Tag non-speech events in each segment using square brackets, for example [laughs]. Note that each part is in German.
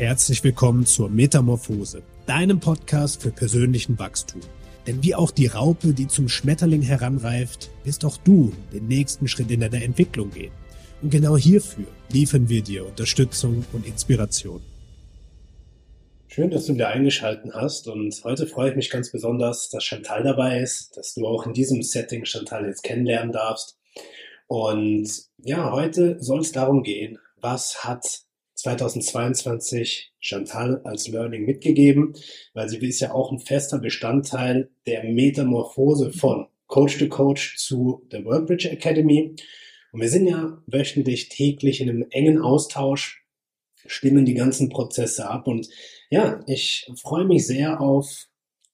Herzlich willkommen zur Metamorphose, deinem Podcast für persönlichen Wachstum. Denn wie auch die Raupe, die zum Schmetterling heranreift, wirst auch du den nächsten Schritt in deiner Entwicklung gehen. Und genau hierfür liefern wir dir Unterstützung und Inspiration. Schön, dass du wieder eingeschalten hast und heute freue ich mich ganz besonders, dass Chantal dabei ist, dass du auch in diesem Setting Chantal jetzt kennenlernen darfst. Und ja, heute soll es darum gehen, was hat 2022 Chantal als Learning mitgegeben, weil sie ist ja auch ein fester Bestandteil der Metamorphose von Coach to Coach zu der WorldBridge Academy. Und wir sind ja wöchentlich täglich in einem engen Austausch, stimmen die ganzen Prozesse ab. Und ja, ich freue mich sehr auf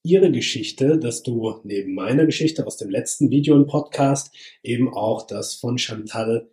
Ihre Geschichte, dass du neben meiner Geschichte aus dem letzten Video und Podcast eben auch das von Chantal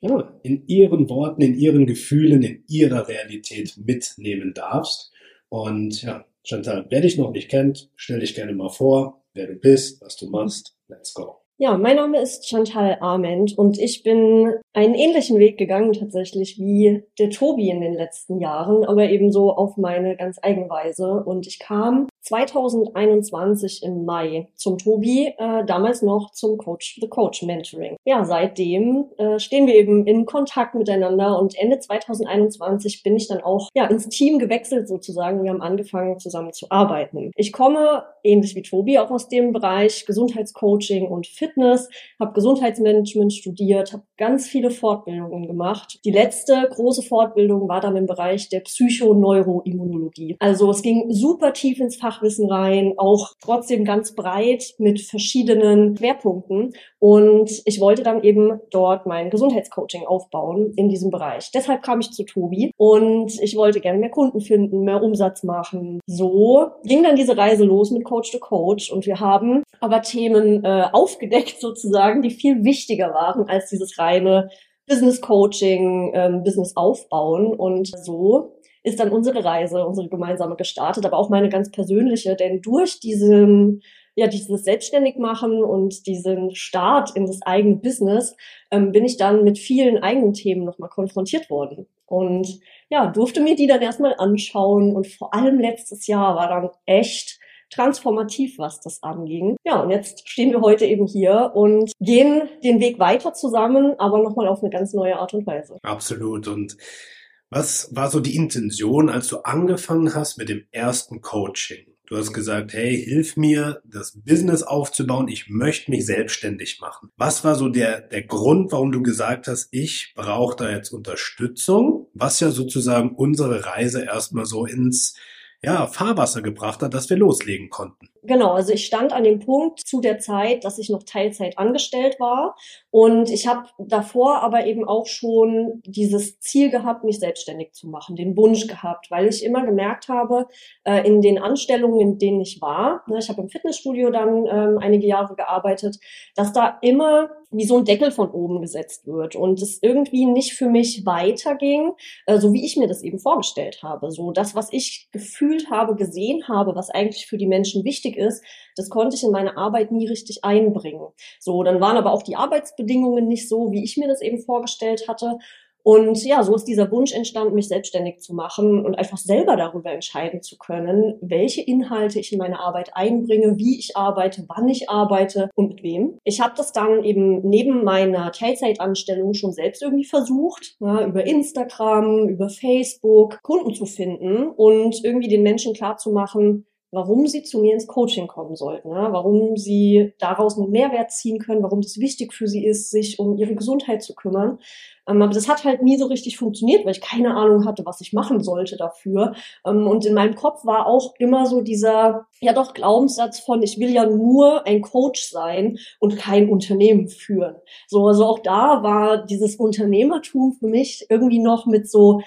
ja, in ihren Worten, in ihren Gefühlen, in ihrer Realität mitnehmen darfst. Und ja, Chantal, wer dich noch nicht kennt, stell dich gerne mal vor, wer du bist, was du machst. Let's go. Ja, mein Name ist Chantal Arment und ich bin einen ähnlichen Weg gegangen tatsächlich wie der Tobi in den letzten Jahren, aber ebenso auf meine ganz eigene Weise. Und ich kam 2021 im Mai zum Tobi, äh, damals noch zum Coach The Coach Mentoring. Ja, seitdem äh, stehen wir eben in Kontakt miteinander und Ende 2021 bin ich dann auch ja ins Team gewechselt sozusagen. Wir haben angefangen zusammen zu arbeiten. Ich komme ähnlich wie Tobi auch aus dem Bereich Gesundheitscoaching und Fitness, habe Gesundheitsmanagement studiert, habe ganz viele Fortbildungen gemacht. Die letzte große Fortbildung war dann im Bereich der Psychoneuroimmunologie. Also es ging super tief ins Fach Fachwissen rein, auch trotzdem ganz breit mit verschiedenen Schwerpunkten. Und ich wollte dann eben dort mein Gesundheitscoaching aufbauen in diesem Bereich. Deshalb kam ich zu Tobi und ich wollte gerne mehr Kunden finden, mehr Umsatz machen. So ging dann diese Reise los mit Coach to Coach und wir haben aber Themen äh, aufgedeckt sozusagen, die viel wichtiger waren als dieses reine Business Coaching, ähm, Business aufbauen und so ist dann unsere Reise, unsere gemeinsame gestartet, aber auch meine ganz persönliche, denn durch diesen ja, dieses Selbstständigmachen und diesen Start in das eigene Business ähm, bin ich dann mit vielen eigenen Themen nochmal konfrontiert worden. Und ja, durfte mir die dann erstmal anschauen und vor allem letztes Jahr war dann echt transformativ, was das anging. Ja, und jetzt stehen wir heute eben hier und gehen den Weg weiter zusammen, aber nochmal auf eine ganz neue Art und Weise. Absolut. Und was war so die Intention, als du angefangen hast mit dem ersten Coaching? Du hast gesagt, hey, hilf mir, das Business aufzubauen. Ich möchte mich selbstständig machen. Was war so der, der Grund, warum du gesagt hast, ich brauche da jetzt Unterstützung? Was ja sozusagen unsere Reise erstmal so ins, ja, Fahrwasser gebracht hat, dass wir loslegen konnten. Genau, also ich stand an dem Punkt zu der Zeit, dass ich noch Teilzeit angestellt war und ich habe davor aber eben auch schon dieses Ziel gehabt, mich selbstständig zu machen, den Wunsch gehabt, weil ich immer gemerkt habe, äh, in den Anstellungen, in denen ich war, ne, ich habe im Fitnessstudio dann ähm, einige Jahre gearbeitet, dass da immer wie so ein Deckel von oben gesetzt wird und es irgendwie nicht für mich weiterging, äh, so wie ich mir das eben vorgestellt habe. So das, was ich gefühlt habe, gesehen habe, was eigentlich für die Menschen wichtig ist, das konnte ich in meine Arbeit nie richtig einbringen. So, dann waren aber auch die Arbeitsbedingungen nicht so, wie ich mir das eben vorgestellt hatte. Und ja, so ist dieser Wunsch entstanden, mich selbstständig zu machen und einfach selber darüber entscheiden zu können, welche Inhalte ich in meine Arbeit einbringe, wie ich arbeite, wann ich arbeite und mit wem. Ich habe das dann eben neben meiner Teilzeitanstellung schon selbst irgendwie versucht, ja, über Instagram, über Facebook Kunden zu finden und irgendwie den Menschen klarzumachen, warum sie zu mir ins Coaching kommen sollten, ja? warum sie daraus einen Mehrwert ziehen können, warum es wichtig für sie ist, sich um ihre Gesundheit zu kümmern. Ähm, aber das hat halt nie so richtig funktioniert, weil ich keine Ahnung hatte, was ich machen sollte dafür. Ähm, und in meinem Kopf war auch immer so dieser, ja doch, Glaubenssatz von, ich will ja nur ein Coach sein und kein Unternehmen führen. So, also auch da war dieses Unternehmertum für mich irgendwie noch mit so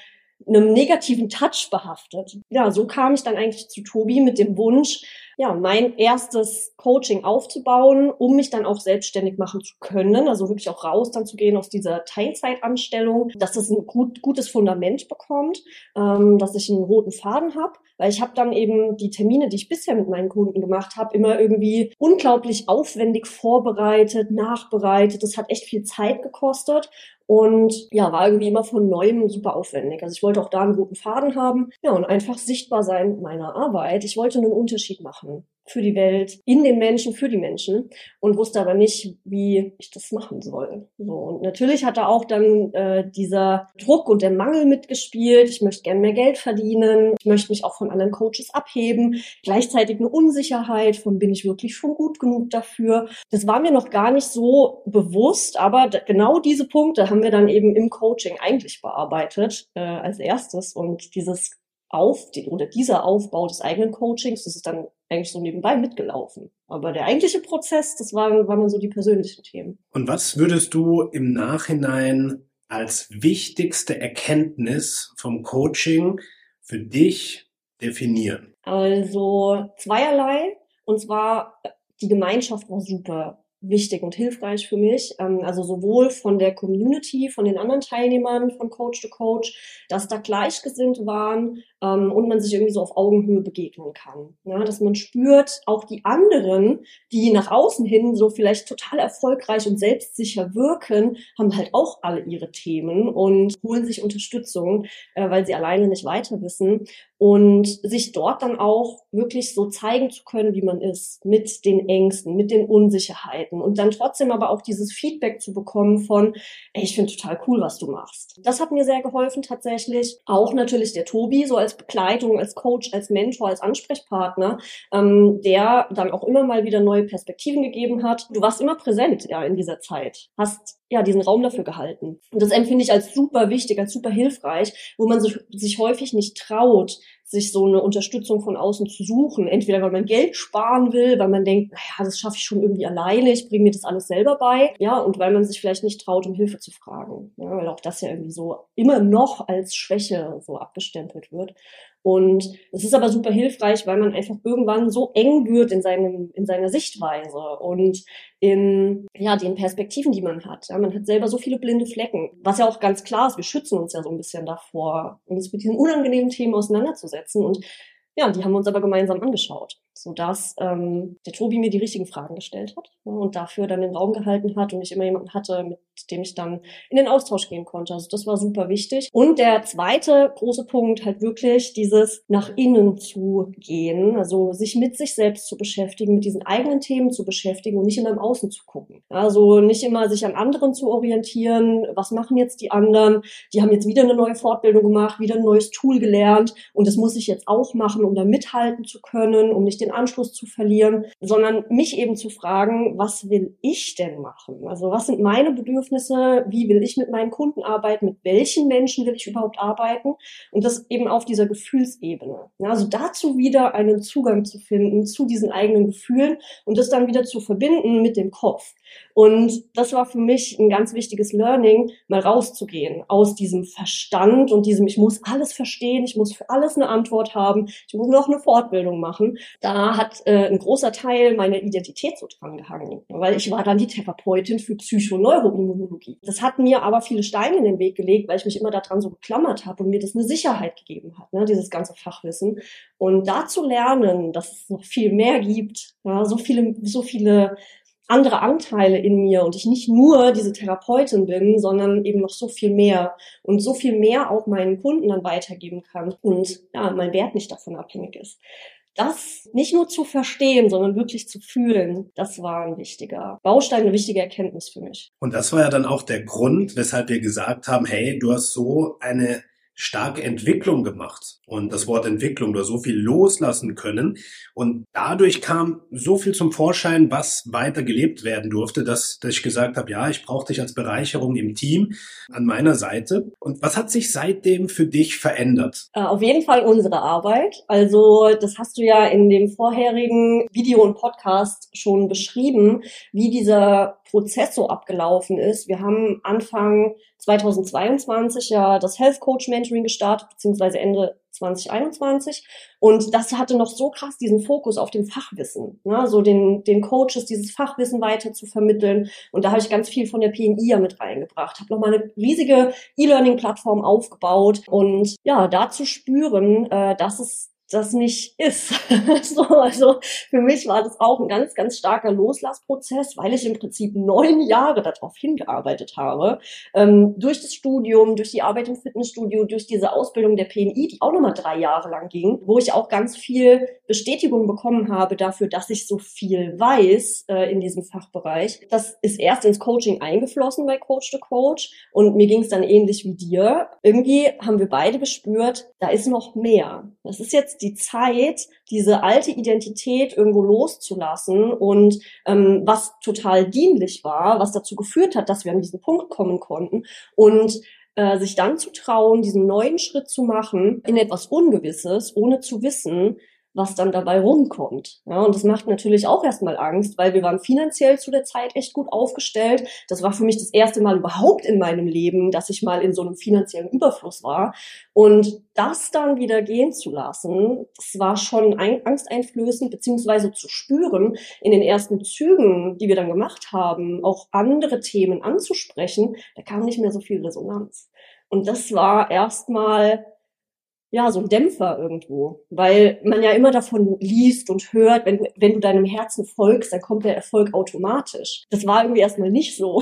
einem negativen Touch behaftet. Ja, so kam ich dann eigentlich zu Tobi mit dem Wunsch, ja, mein erstes Coaching aufzubauen, um mich dann auch selbstständig machen zu können, also wirklich auch raus dann zu gehen aus dieser Teilzeitanstellung, dass es ein gut, gutes Fundament bekommt, ähm, dass ich einen roten Faden habe, weil ich habe dann eben die Termine, die ich bisher mit meinen Kunden gemacht habe, immer irgendwie unglaublich aufwendig vorbereitet, nachbereitet. Das hat echt viel Zeit gekostet und ja, war irgendwie immer von neuem super aufwendig. Also ich wollte auch da einen roten Faden haben, ja, und einfach sichtbar sein meiner Arbeit. Ich wollte einen Unterschied machen für die Welt, in den Menschen, für die Menschen und wusste aber nicht, wie ich das machen soll. So und natürlich hat da auch dann äh, dieser Druck und der Mangel mitgespielt. Ich möchte gerne mehr Geld verdienen, ich möchte mich auch von anderen Coaches abheben. Gleichzeitig eine Unsicherheit von bin ich wirklich schon gut genug dafür. Das war mir noch gar nicht so bewusst, aber genau diese Punkte haben wir dann eben im Coaching eigentlich bearbeitet äh, als erstes und dieses auf oder dieser Aufbau des eigenen Coachings, das ist dann eigentlich so nebenbei mitgelaufen. Aber der eigentliche Prozess, das waren, waren so die persönlichen Themen. Und was würdest du im Nachhinein als wichtigste Erkenntnis vom Coaching für dich definieren? Also zweierlei. Und zwar, die Gemeinschaft war super wichtig und hilfreich für mich. Ähm, also sowohl von der Community, von den anderen Teilnehmern von Coach to Coach, dass da Gleichgesinnte waren ähm, und man sich irgendwie so auf Augenhöhe begegnen kann. Ja, dass man spürt, auch die anderen, die nach außen hin so vielleicht total erfolgreich und selbstsicher wirken, haben halt auch alle ihre Themen und holen sich Unterstützung, äh, weil sie alleine nicht weiter wissen und sich dort dann auch wirklich so zeigen zu können, wie man ist, mit den Ängsten, mit den Unsicherheiten und dann trotzdem aber auch dieses Feedback zu bekommen von, ey, ich finde total cool, was du machst. Das hat mir sehr geholfen tatsächlich. Auch natürlich der Tobi, so als Begleitung, als Coach, als Mentor, als Ansprechpartner, ähm, der dann auch immer mal wieder neue Perspektiven gegeben hat. Du warst immer präsent, ja, in dieser Zeit. Hast ja, diesen Raum dafür gehalten. Und das empfinde ich als super wichtig, als super hilfreich, wo man sich, sich häufig nicht traut, sich so eine Unterstützung von außen zu suchen. Entweder weil man Geld sparen will, weil man denkt, naja, das schaffe ich schon irgendwie alleine, ich bringe mir das alles selber bei. Ja, und weil man sich vielleicht nicht traut, um Hilfe zu fragen. Ja, weil auch das ja irgendwie so immer noch als Schwäche so abgestempelt wird. Und es ist aber super hilfreich, weil man einfach irgendwann so eng wird in seinem, in seiner Sichtweise und in, ja, den Perspektiven, die man hat. Ja, man hat selber so viele blinde Flecken. Was ja auch ganz klar ist, wir schützen uns ja so ein bisschen davor, uns mit diesen unangenehmen Themen auseinanderzusetzen. Und ja, die haben wir uns aber gemeinsam angeschaut sodass ähm, der Tobi mir die richtigen Fragen gestellt hat ja, und dafür dann den Raum gehalten hat und ich immer jemanden hatte, mit dem ich dann in den Austausch gehen konnte. Also das war super wichtig. Und der zweite große Punkt halt wirklich dieses nach innen zu gehen, also sich mit sich selbst zu beschäftigen, mit diesen eigenen Themen zu beschäftigen und nicht immer im Außen zu gucken. Also nicht immer sich an anderen zu orientieren, was machen jetzt die anderen, die haben jetzt wieder eine neue Fortbildung gemacht, wieder ein neues Tool gelernt und das muss ich jetzt auch machen, um da mithalten zu können, um nicht den Anschluss zu verlieren, sondern mich eben zu fragen, was will ich denn machen? Also was sind meine Bedürfnisse? Wie will ich mit meinen Kunden arbeiten? Mit welchen Menschen will ich überhaupt arbeiten? Und das eben auf dieser Gefühlsebene. Also dazu wieder einen Zugang zu finden zu diesen eigenen Gefühlen und das dann wieder zu verbinden mit dem Kopf. Und das war für mich ein ganz wichtiges Learning, mal rauszugehen aus diesem Verstand und diesem, ich muss alles verstehen, ich muss für alles eine Antwort haben, ich muss noch eine Fortbildung machen. Da hat äh, ein großer Teil meiner Identität so dran gehangen, weil ich war dann die Therapeutin für Psychoneuroimmunologie. Das hat mir aber viele Steine in den Weg gelegt, weil ich mich immer daran so geklammert habe und mir das eine Sicherheit gegeben hat, ne, dieses ganze Fachwissen. Und da zu lernen, dass es noch viel mehr gibt, ja, so viele, so viele andere Anteile in mir und ich nicht nur diese Therapeutin bin, sondern eben noch so viel mehr und so viel mehr auch meinen Kunden dann weitergeben kann und ja, mein Wert nicht davon abhängig ist. Das nicht nur zu verstehen, sondern wirklich zu fühlen, das war ein wichtiger Baustein, eine wichtige Erkenntnis für mich. Und das war ja dann auch der Grund, weshalb wir gesagt haben, hey, du hast so eine starke Entwicklung gemacht. Und das Wort Entwicklung, hast so viel loslassen können. Und dadurch kam so viel zum Vorschein, was weiter gelebt werden durfte, dass, dass ich gesagt habe, ja, ich brauche dich als Bereicherung im Team an meiner Seite. Und was hat sich seitdem für dich verändert? Äh, auf jeden Fall unsere Arbeit. Also das hast du ja in dem vorherigen Video und Podcast schon beschrieben, wie dieser Prozess so abgelaufen ist. Wir haben Anfang 2022 ja das Health Coach Mentoring gestartet, beziehungsweise Ende 2021. Und das hatte noch so krass diesen Fokus auf dem Fachwissen, ne? so den, den Coaches dieses Fachwissen weiter zu vermitteln. Und da habe ich ganz viel von der PNI ja mit reingebracht, habe nochmal eine riesige E-Learning-Plattform aufgebaut und ja, da zu spüren, äh, dass es das nicht ist. [laughs] so, also für mich war das auch ein ganz, ganz starker Loslassprozess, weil ich im Prinzip neun Jahre darauf hingearbeitet habe. Ähm, durch das Studium, durch die Arbeit im Fitnessstudio, durch diese Ausbildung der PNI, die auch nochmal drei Jahre lang ging, wo ich auch ganz viel Bestätigung bekommen habe dafür, dass ich so viel weiß äh, in diesem Fachbereich. Das ist erst ins Coaching eingeflossen bei Coach to Coach und mir ging es dann ähnlich wie dir. Irgendwie haben wir beide gespürt, da ist noch mehr. Das ist jetzt die Zeit, diese alte Identität irgendwo loszulassen und ähm, was total dienlich war, was dazu geführt hat, dass wir an diesen Punkt kommen konnten und äh, sich dann zu trauen, diesen neuen Schritt zu machen in etwas Ungewisses, ohne zu wissen, was dann dabei rumkommt. Ja, und das macht natürlich auch erstmal Angst, weil wir waren finanziell zu der Zeit echt gut aufgestellt. Das war für mich das erste Mal überhaupt in meinem Leben, dass ich mal in so einem finanziellen Überfluss war. Und das dann wieder gehen zu lassen, das war schon ein, angsteinflößend, beziehungsweise zu spüren in den ersten Zügen, die wir dann gemacht haben, auch andere Themen anzusprechen, da kam nicht mehr so viel Resonanz. Und das war erstmal ja, so ein Dämpfer irgendwo, weil man ja immer davon liest und hört, wenn du, wenn du deinem Herzen folgst, dann kommt der Erfolg automatisch. Das war irgendwie erstmal nicht so.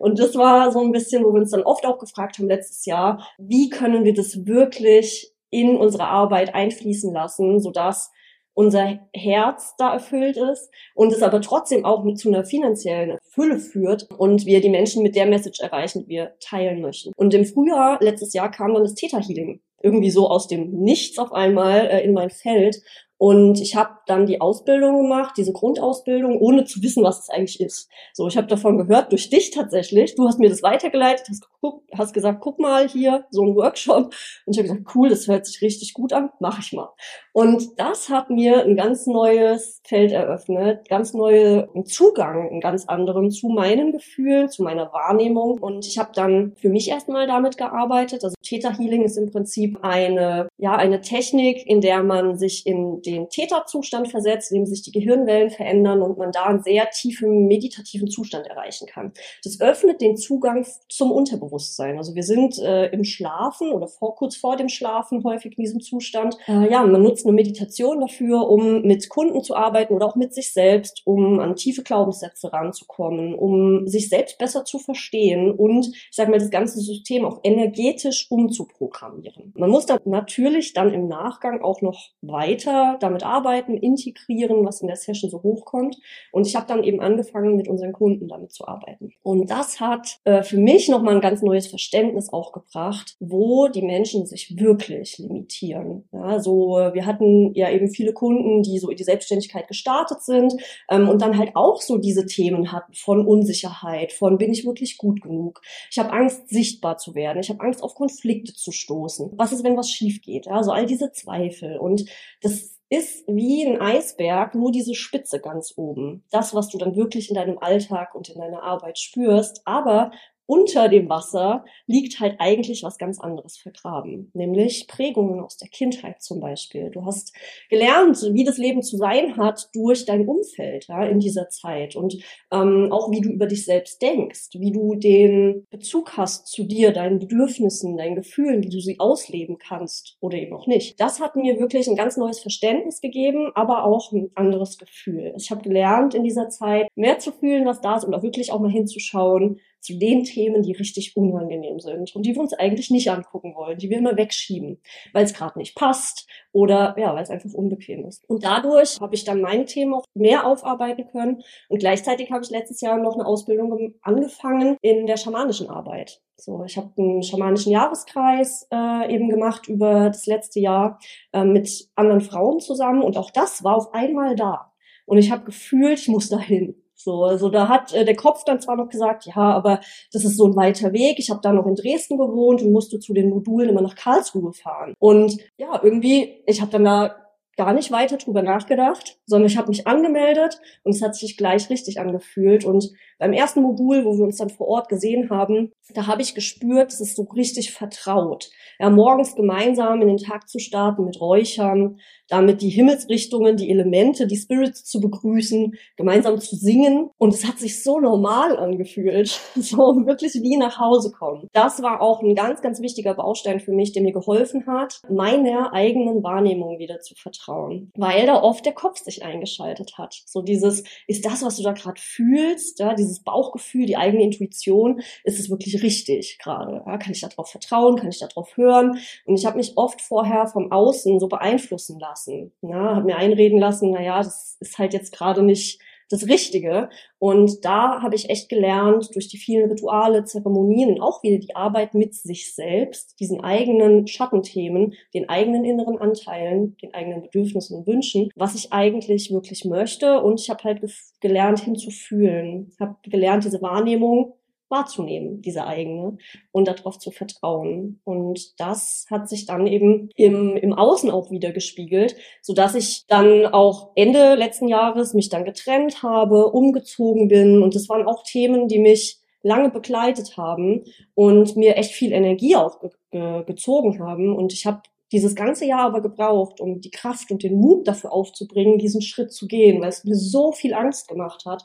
Und das war so ein bisschen, wo wir uns dann oft auch gefragt haben letztes Jahr, wie können wir das wirklich in unsere Arbeit einfließen lassen, sodass unser Herz da erfüllt ist und es aber trotzdem auch mit zu einer finanziellen Fülle führt und wir die Menschen mit der Message erreichen, die wir teilen möchten. Und im Frühjahr letztes Jahr kam dann das Theta Healing irgendwie so aus dem Nichts auf einmal äh, in mein Feld. Und ich habe dann die Ausbildung gemacht, diese Grundausbildung, ohne zu wissen, was es eigentlich ist. So, ich habe davon gehört durch dich tatsächlich. Du hast mir das weitergeleitet, hast, geguckt, hast gesagt, guck mal hier, so ein Workshop. Und ich habe gesagt, cool, das hört sich richtig gut an, mache ich mal. Und das hat mir ein ganz neues Feld eröffnet, ganz neue Zugang, einen ganz anderen zu meinen Gefühlen, zu meiner Wahrnehmung. Und ich habe dann für mich erstmal damit gearbeitet. Also Theta Healing ist im Prinzip eine, ja, eine Technik, in der man sich in den Theta-Zustand versetzt, in dem sich die Gehirnwellen verändern und man da einen sehr tiefen meditativen Zustand erreichen kann. Das öffnet den Zugang zum Unterbewusstsein. Also wir sind äh, im Schlafen oder vor, kurz vor dem Schlafen häufig in diesem Zustand. Äh, ja, man nutzt eine Meditation dafür, um mit Kunden zu arbeiten oder auch mit sich selbst, um an tiefe Glaubenssätze ranzukommen, um sich selbst besser zu verstehen und ich sage mal das ganze System auch energetisch umzuprogrammieren. Man muss da natürlich dann im Nachgang auch noch weiter damit arbeiten, integrieren, was in der Session so hochkommt. Und ich habe dann eben angefangen, mit unseren Kunden damit zu arbeiten. Und das hat äh, für mich nochmal ein ganz neues Verständnis auch gebracht, wo die Menschen sich wirklich limitieren. Ja, so, wir hatten ja eben viele Kunden, die so in die Selbstständigkeit gestartet sind ähm, und dann halt auch so diese Themen hatten von Unsicherheit, von bin ich wirklich gut genug? Ich habe Angst, sichtbar zu werden. Ich habe Angst, auf Konflikte zu stoßen. Was ist, wenn was schief geht? Ja, so all diese Zweifel. Und das ist wie ein Eisberg, nur diese Spitze ganz oben. Das, was du dann wirklich in deinem Alltag und in deiner Arbeit spürst. Aber unter dem Wasser liegt halt eigentlich was ganz anderes vergraben, nämlich Prägungen aus der Kindheit zum Beispiel. Du hast gelernt, wie das Leben zu sein hat durch dein Umfeld ja, in dieser Zeit und ähm, auch wie du über dich selbst denkst, wie du den Bezug hast zu dir, deinen Bedürfnissen, deinen Gefühlen, wie du sie ausleben kannst oder eben auch nicht. Das hat mir wirklich ein ganz neues Verständnis gegeben, aber auch ein anderes Gefühl. Ich habe gelernt in dieser Zeit mehr zu fühlen, was da ist und auch wirklich auch mal hinzuschauen, zu den Themen, die richtig unangenehm sind und die wir uns eigentlich nicht angucken wollen, die wir immer wegschieben, weil es gerade nicht passt oder ja, weil es einfach unbequem ist. Und dadurch habe ich dann meine Themen auch mehr aufarbeiten können und gleichzeitig habe ich letztes Jahr noch eine Ausbildung angefangen in der schamanischen Arbeit. So, ich habe einen schamanischen Jahreskreis äh, eben gemacht über das letzte Jahr äh, mit anderen Frauen zusammen und auch das war auf einmal da. Und ich habe gefühlt, ich muss dahin. So, also da hat äh, der Kopf dann zwar noch gesagt, ja, aber das ist so ein weiter Weg. Ich habe da noch in Dresden gewohnt und musste zu den Modulen immer nach Karlsruhe fahren. Und ja, irgendwie, ich habe dann da gar nicht weiter drüber nachgedacht, sondern ich habe mich angemeldet und es hat sich gleich richtig angefühlt. Und beim ersten Modul, wo wir uns dann vor Ort gesehen haben, da habe ich gespürt, es ist so richtig vertraut. Ja, morgens gemeinsam in den Tag zu starten mit Räuchern, damit die Himmelsrichtungen, die Elemente, die Spirits zu begrüßen, gemeinsam zu singen. Und es hat sich so normal angefühlt, [laughs] so wirklich wie nach Hause kommen. Das war auch ein ganz, ganz wichtiger Baustein für mich, der mir geholfen hat, meiner eigenen Wahrnehmung wieder zu vertrauen, weil da oft der Kopf sich eingeschaltet hat. So dieses, ist das, was du da gerade fühlst, ja, dieses Bauchgefühl, die eigene Intuition, ist es wirklich richtig gerade? Ja, kann ich darauf vertrauen? Kann ich darauf hören? Und ich habe mich oft vorher vom Außen so beeinflussen lassen. Ja, habe mir einreden lassen, na ja, das ist halt jetzt gerade nicht das Richtige. Und da habe ich echt gelernt, durch die vielen Rituale, Zeremonien und auch wieder die Arbeit mit sich selbst, diesen eigenen Schattenthemen, den eigenen inneren Anteilen, den eigenen Bedürfnissen und Wünschen, was ich eigentlich wirklich möchte. Und ich habe halt gelernt hinzufühlen, habe gelernt, diese Wahrnehmung wahrzunehmen, diese eigene, und darauf zu vertrauen. Und das hat sich dann eben im, im Außen auch wieder gespiegelt, so dass ich dann auch Ende letzten Jahres mich dann getrennt habe, umgezogen bin. Und das waren auch Themen, die mich lange begleitet haben und mir echt viel Energie auch ge ge gezogen haben. Und ich habe dieses ganze Jahr aber gebraucht, um die Kraft und den Mut dafür aufzubringen, diesen Schritt zu gehen, weil es mir so viel Angst gemacht hat.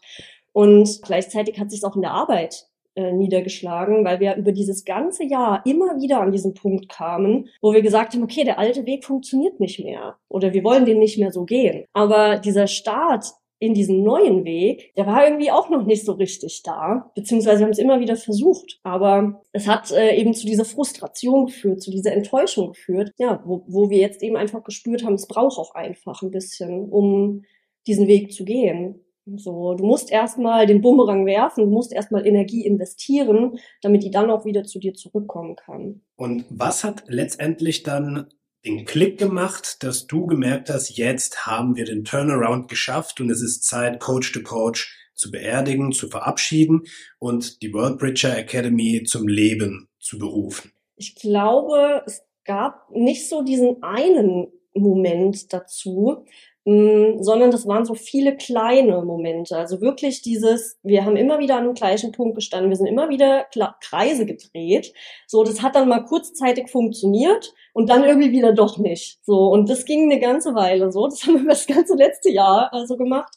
Und gleichzeitig hat sich auch in der Arbeit äh, niedergeschlagen, weil wir über dieses ganze Jahr immer wieder an diesen Punkt kamen, wo wir gesagt haben, okay, der alte Weg funktioniert nicht mehr oder wir wollen den nicht mehr so gehen. Aber dieser Start in diesen neuen Weg, der war irgendwie auch noch nicht so richtig da, beziehungsweise haben es immer wieder versucht, aber es hat äh, eben zu dieser Frustration geführt, zu dieser Enttäuschung geführt, ja, wo, wo wir jetzt eben einfach gespürt haben, es braucht auch einfach ein bisschen, um diesen Weg zu gehen. So, du musst erstmal den Bumerang werfen, du musst erstmal Energie investieren, damit die dann auch wieder zu dir zurückkommen kann. Und was hat letztendlich dann den Klick gemacht, dass du gemerkt hast, jetzt haben wir den Turnaround geschafft und es ist Zeit, Coach to Coach zu beerdigen, zu verabschieden und die World Bridger Academy zum Leben zu berufen? Ich glaube, es gab nicht so diesen einen Moment dazu, sondern das waren so viele kleine Momente. Also wirklich dieses, wir haben immer wieder an dem gleichen Punkt gestanden, wir sind immer wieder Kreise gedreht. So, das hat dann mal kurzzeitig funktioniert und dann irgendwie wieder doch nicht. So, und das ging eine ganze Weile so. Das [laughs] haben wir das ganze letzte Jahr also gemacht.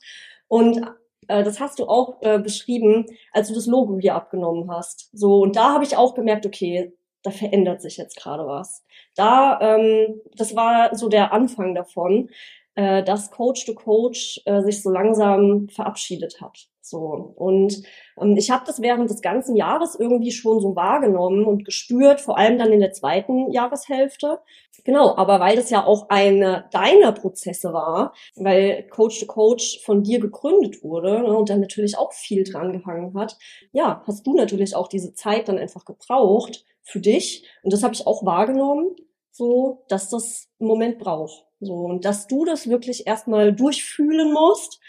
Und äh, das hast du auch äh, beschrieben, als du das Logo hier abgenommen hast. So, und da habe ich auch gemerkt, okay, da verändert sich jetzt gerade was. Da, ähm, das war so der Anfang davon äh, dass Coach to Coach äh, sich so langsam verabschiedet hat. So und ähm, ich habe das während des ganzen Jahres irgendwie schon so wahrgenommen und gespürt, vor allem dann in der zweiten Jahreshälfte. Genau, aber weil das ja auch eine deiner Prozesse war, weil Coach to Coach von dir gegründet wurde ne, und dann natürlich auch viel dran gehangen hat, ja, hast du natürlich auch diese Zeit dann einfach gebraucht für dich und das habe ich auch wahrgenommen, so dass das einen Moment braucht. So, und dass du das wirklich erstmal durchfühlen musst,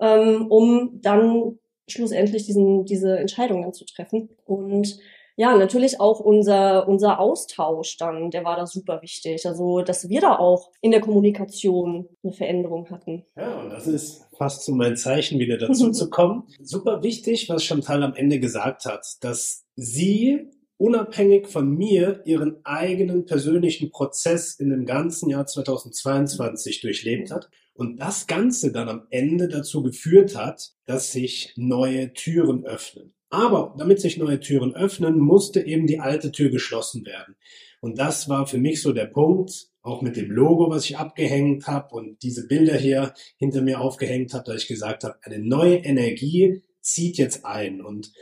ähm, um dann schlussendlich diesen, diese Entscheidungen zu treffen. Und ja, natürlich auch unser, unser Austausch dann, der war da super wichtig. Also, dass wir da auch in der Kommunikation eine Veränderung hatten. Ja, und das ist fast so mein Zeichen, wieder dazu [laughs] zu kommen. Super wichtig, was Chantal am Ende gesagt hat, dass sie unabhängig von mir ihren eigenen persönlichen Prozess in dem ganzen Jahr 2022 durchlebt hat und das Ganze dann am Ende dazu geführt hat, dass sich neue Türen öffnen. Aber damit sich neue Türen öffnen, musste eben die alte Tür geschlossen werden. Und das war für mich so der Punkt, auch mit dem Logo, was ich abgehängt habe und diese Bilder hier hinter mir aufgehängt habe, dass ich gesagt habe, eine neue Energie zieht jetzt ein. Und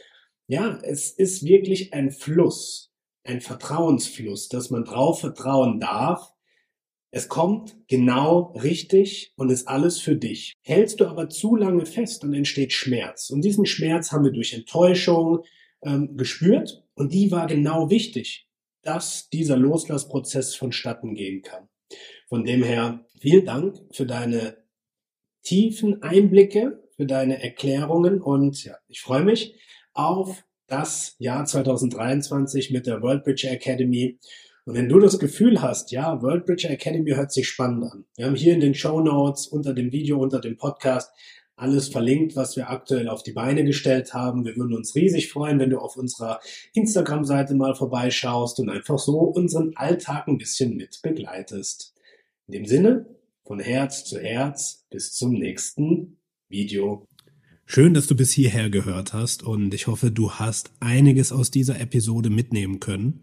ja, es ist wirklich ein Fluss, ein Vertrauensfluss, dass man drauf vertrauen darf. Es kommt genau richtig und ist alles für dich. Hältst du aber zu lange fest, dann entsteht Schmerz. Und diesen Schmerz haben wir durch Enttäuschung ähm, gespürt und die war genau wichtig, dass dieser Loslassprozess vonstatten gehen kann. Von dem her vielen Dank für deine tiefen Einblicke, für deine Erklärungen und ja, ich freue mich, auf das Jahr 2023 mit der World Bridge Academy Und wenn du das Gefühl hast, ja, World Bridger Academy hört sich spannend an. Wir haben hier in den Show Notes unter dem Video, unter dem Podcast alles verlinkt, was wir aktuell auf die Beine gestellt haben. Wir würden uns riesig freuen, wenn du auf unserer Instagram-Seite mal vorbeischaust und einfach so unseren Alltag ein bisschen mit begleitest. In dem Sinne, von Herz zu Herz, bis zum nächsten Video. Schön, dass du bis hierher gehört hast und ich hoffe, du hast einiges aus dieser Episode mitnehmen können.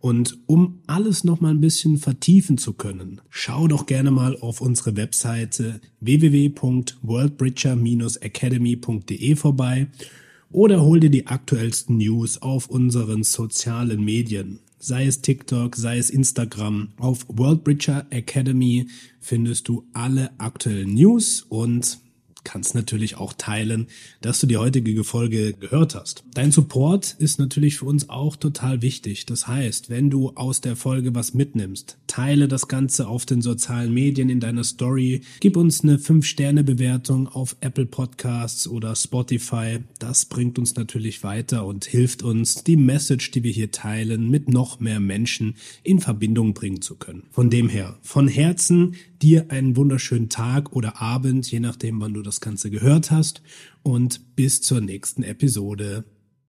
Und um alles noch mal ein bisschen vertiefen zu können, schau doch gerne mal auf unsere Webseite www.worldbridger-academy.de vorbei oder hol dir die aktuellsten News auf unseren sozialen Medien. Sei es TikTok, sei es Instagram. Auf Worldbridger Academy findest du alle aktuellen News und kannst natürlich auch teilen, dass du die heutige Folge gehört hast. Dein Support ist natürlich für uns auch total wichtig. Das heißt, wenn du aus der Folge was mitnimmst, teile das Ganze auf den sozialen Medien in deiner Story, gib uns eine 5-Sterne-Bewertung auf Apple Podcasts oder Spotify. Das bringt uns natürlich weiter und hilft uns, die Message, die wir hier teilen, mit noch mehr Menschen in Verbindung bringen zu können. Von dem her, von Herzen dir einen wunderschönen Tag oder Abend, je nachdem, wann du das Ganze gehört hast. Und bis zur nächsten Episode.